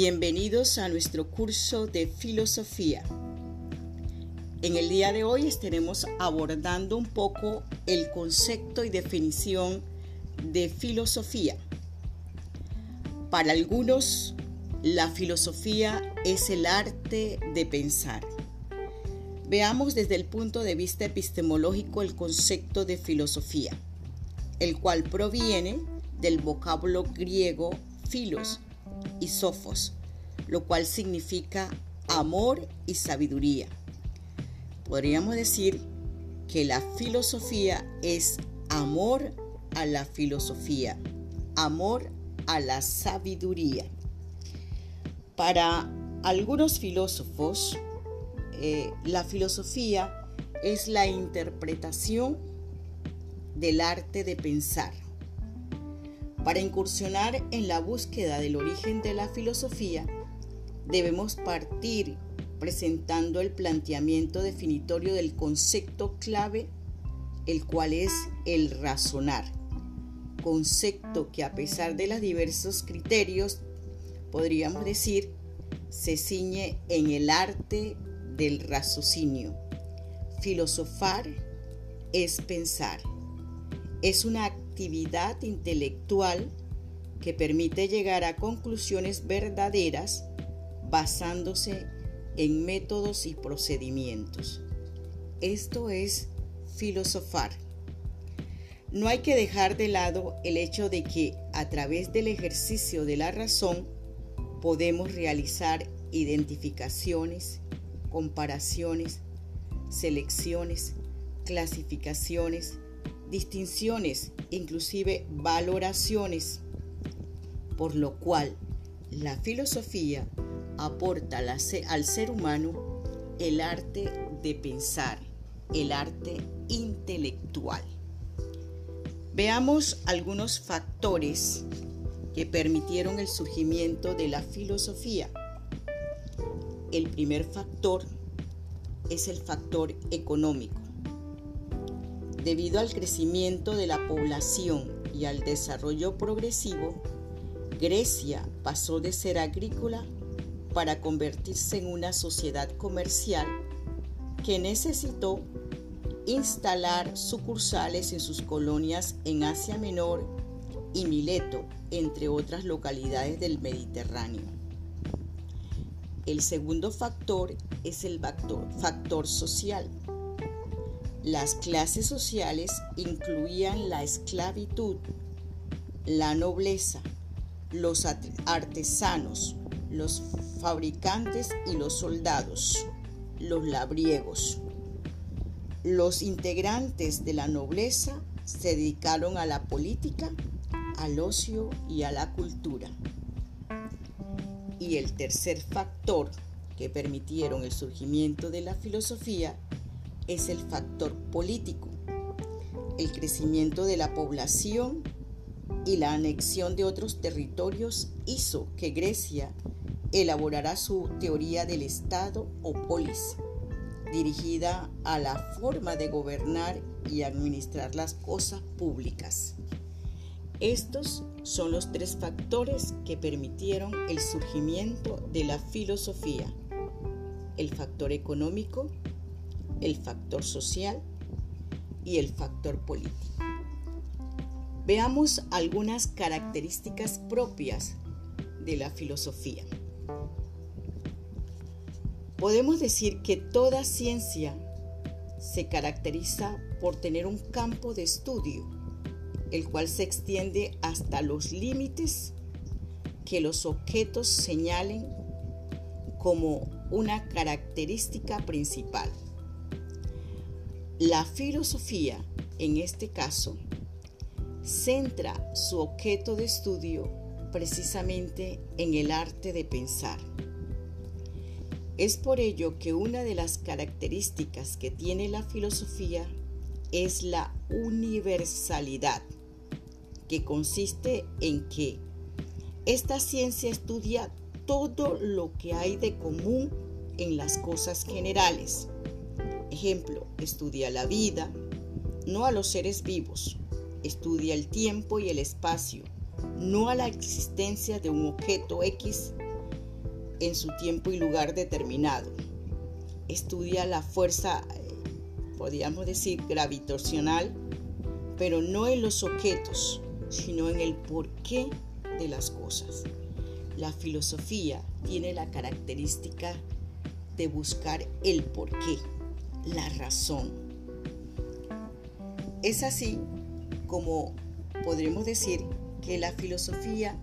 Bienvenidos a nuestro curso de filosofía. En el día de hoy estaremos abordando un poco el concepto y definición de filosofía. Para algunos, la filosofía es el arte de pensar. Veamos desde el punto de vista epistemológico el concepto de filosofía, el cual proviene del vocablo griego filos y sofos, lo cual significa amor y sabiduría. Podríamos decir que la filosofía es amor a la filosofía, amor a la sabiduría. Para algunos filósofos, eh, la filosofía es la interpretación del arte de pensar para incursionar en la búsqueda del origen de la filosofía, debemos partir presentando el planteamiento definitorio del concepto clave, el cual es el razonar, concepto que a pesar de los diversos criterios, podríamos decir, se ciñe en el arte del raciocinio. Filosofar es pensar. Es una actividad intelectual que permite llegar a conclusiones verdaderas basándose en métodos y procedimientos. Esto es filosofar. No hay que dejar de lado el hecho de que a través del ejercicio de la razón podemos realizar identificaciones, comparaciones, selecciones, clasificaciones, distinciones, inclusive valoraciones, por lo cual la filosofía aporta al ser humano el arte de pensar, el arte intelectual. Veamos algunos factores que permitieron el surgimiento de la filosofía. El primer factor es el factor económico. Debido al crecimiento de la población y al desarrollo progresivo, Grecia pasó de ser agrícola para convertirse en una sociedad comercial que necesitó instalar sucursales en sus colonias en Asia Menor y Mileto, entre otras localidades del Mediterráneo. El segundo factor es el factor, social. Las clases sociales incluían la esclavitud, la nobleza, los artesanos, los fabricantes y los soldados, los labriegos. Los integrantes de la nobleza se dedicaron a la política, al ocio y a la cultura. Y el tercer factor que permitieron el surgimiento de la filosofía es el factor político. El crecimiento de la población y la anexión de otros territorios hizo que Grecia elaborara su teoría del Estado o polis, dirigida a la forma de gobernar y administrar las cosas públicas. Estos son los tres factores que permitieron el surgimiento de la filosofía. El factor económico, el factor social y el factor político. Veamos algunas características propias de la filosofía. Podemos decir que toda ciencia se caracteriza por tener un campo de estudio, el cual se extiende hasta los límites que los objetos señalen como una característica principal. La filosofía, en este caso, centra su objeto de estudio precisamente en el arte de pensar. Es por ello que una de las características que tiene la filosofía es la universalidad, que consiste en que esta ciencia estudia todo lo que hay de común en las cosas generales Ejemplo, estudia la vida, no a los seres vivos. Estudia el tiempo y el espacio, no a la existencia de un objeto X en su tiempo y lugar determinado. Estudia la fuerza, eh, podríamos decir, gravitacional, pero no en los objetos, sino en el porqué de las cosas. La filosofía tiene la característica de buscar el porqué, la razón. Es así como podremos decir que la filosofía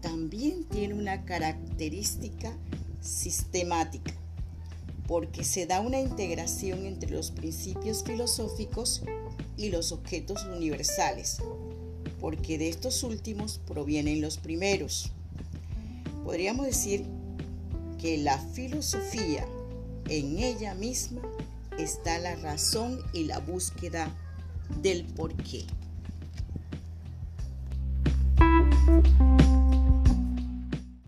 también tiene una característica sistemática, porque se da una integración entre los principios filosóficos y los objetos universales, porque de estos últimos provienen los primeros. Podríamos decir que la filosofía en ella misma está la razón y la búsqueda del porqué.